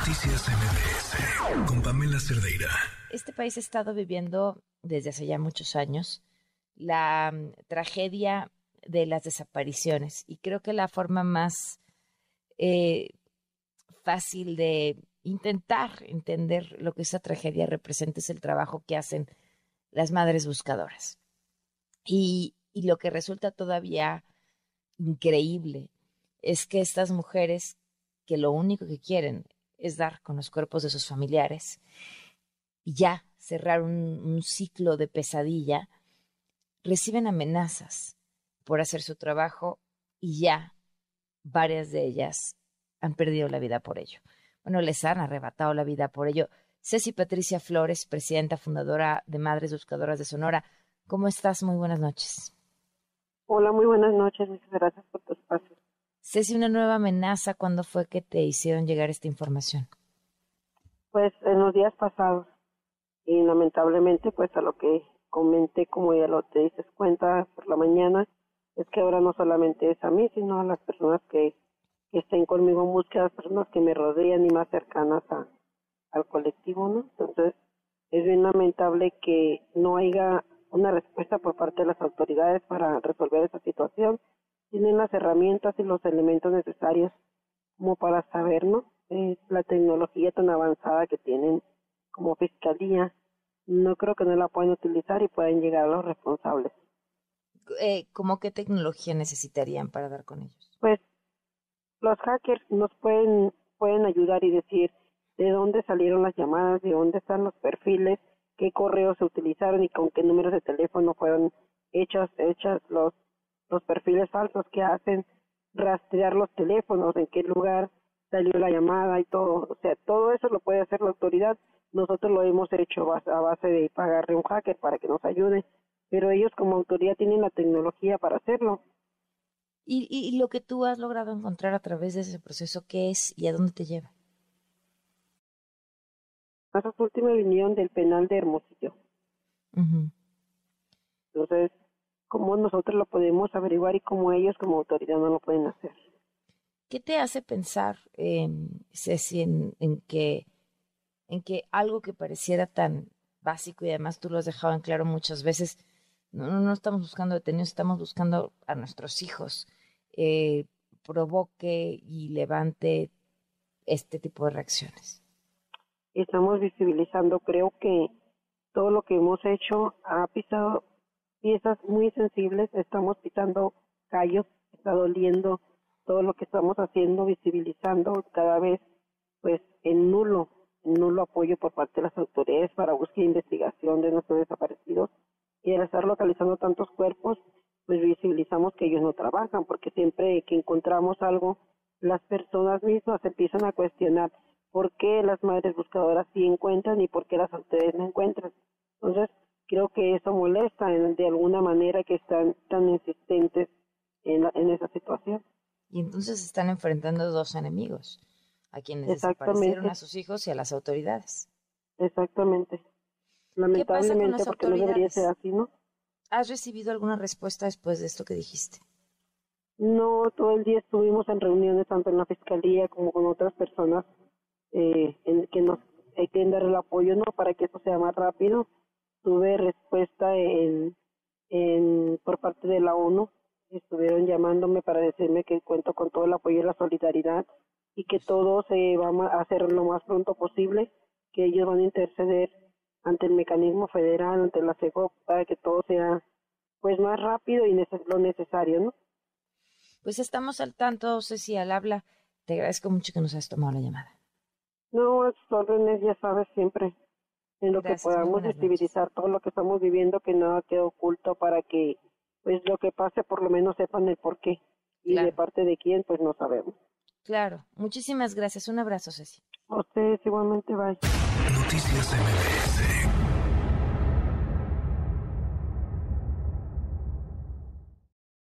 Noticias MBS con Pamela Cerdeira. Este país ha estado viviendo desde hace ya muchos años la mm, tragedia de las desapariciones y creo que la forma más eh, fácil de intentar entender lo que esa tragedia representa es el trabajo que hacen las madres buscadoras. Y, y lo que resulta todavía increíble es que estas mujeres que lo único que quieren es dar con los cuerpos de sus familiares y ya cerrar un, ciclo de pesadilla, reciben amenazas por hacer su trabajo y ya varias de ellas han perdido la vida por ello. Bueno, les han arrebatado la vida por ello. Ceci Patricia Flores, presidenta fundadora de Madres Buscadoras de Sonora, ¿cómo estás? Muy buenas noches. Hola, muy buenas noches. Muchas gracias por tu espacio. Ceci, una nueva amenaza, ¿cuándo fue que te hicieron llegar esta información? Pues en los días pasados. Y lamentablemente, pues a lo que comenté, como ya lo te dices cuenta por la mañana, es que ahora no solamente es a mí, sino a las personas que, estén conmigo en búsqueda, las personas que me rodean y más cercanas al colectivo, ¿no? Entonces, es bien lamentable que no haya una respuesta por parte de las autoridades para resolver esa situación tienen las herramientas y los elementos necesarios como para saber, ¿no? Eh, la tecnología tan avanzada que tienen como fiscalía, no creo que no la puedan utilizar y puedan llegar a los responsables. Eh, ¿Cómo qué tecnología necesitarían para dar con ellos? Pues los hackers nos pueden, pueden ayudar y decir de dónde salieron las llamadas, de dónde están los perfiles, qué correos se utilizaron y con qué números de teléfono fueron hechas, hechas los los perfiles falsos que hacen rastrear los teléfonos, en qué lugar salió la llamada y todo. O sea, todo eso lo puede hacer la autoridad. Nosotros lo hemos hecho a base de pagarle un hacker para que nos ayude, pero ellos como autoridad tienen la tecnología para hacerlo. ¿Y, y, lo que tú has logrado encontrar a través de ese proceso, qué es y a dónde te lleva? Esa última vinieron del penal de Hermosillo. Entonces, cómo nosotros lo podemos averiguar y cómo ellos como autoridad no lo pueden hacer. ¿Qué te hace pensar, Ceci, en, en, que, en que algo que pareciera tan básico y además tú lo has dejado en claro muchas veces, no, no, estamos buscando detenidos, estamos buscando a nuestros hijos, eh, provoque y levante este tipo de reacciones? Estamos visibilizando, creo que todo lo que hemos hecho ha pisado piezas muy sensibles, estamos pisando callos, está doliendo todo lo que estamos haciendo, visibilizando cada vez pues en nulo, en nulo apoyo por parte de las autoridades para búsqueda e investigación de nuestros desaparecidos y al estar localizando tantos cuerpos, pues visibilizamos que ellos no trabajan, porque siempre que encontramos algo, las personas mismas empiezan a cuestionar por qué las madres buscadoras sí encuentran y por qué las autoridades no encuentran. Entonces, creo que eso molesta de alguna manera que están tan insistentes en, en esa situación. Y entonces están enfrentando dos enemigos, a quienes desaparecieron a sus hijos y a las autoridades. Exactamente. Lamentablemente, porque no debería ser así, ¿no? ¿Has recibido alguna respuesta después de esto que dijiste? No, todo el día estuvimos en reuniones tanto en la fiscalía como con otras personas eh, en que nos hay que dar el apoyo, ¿no? Para que esto sea más rápido tuve respuesta en, en por parte de la ONU. Estuvieron llamándome para decirme que cuento con todo el apoyo y la solidaridad y que todo se va a hacer lo más pronto posible, que ellos van a interceder ante el mecanismo federal, ante la CEGOP, para que todo sea pues más rápido y lo necesario, ¿no? Pues estamos al tanto, Ceci, al habla. Te agradezco mucho que nos hayas tomado la llamada. No, órdenes, ya sabes, siempre en lo que podamos visibilizar todo lo que estamos viviendo, que nada quede oculto para que pues lo que pase por lo menos sepan el por qué y de parte de quién pues no sabemos. Claro, muchísimas gracias. Un abrazo, Ceci. A ustedes igualmente, bye. Noticias MBS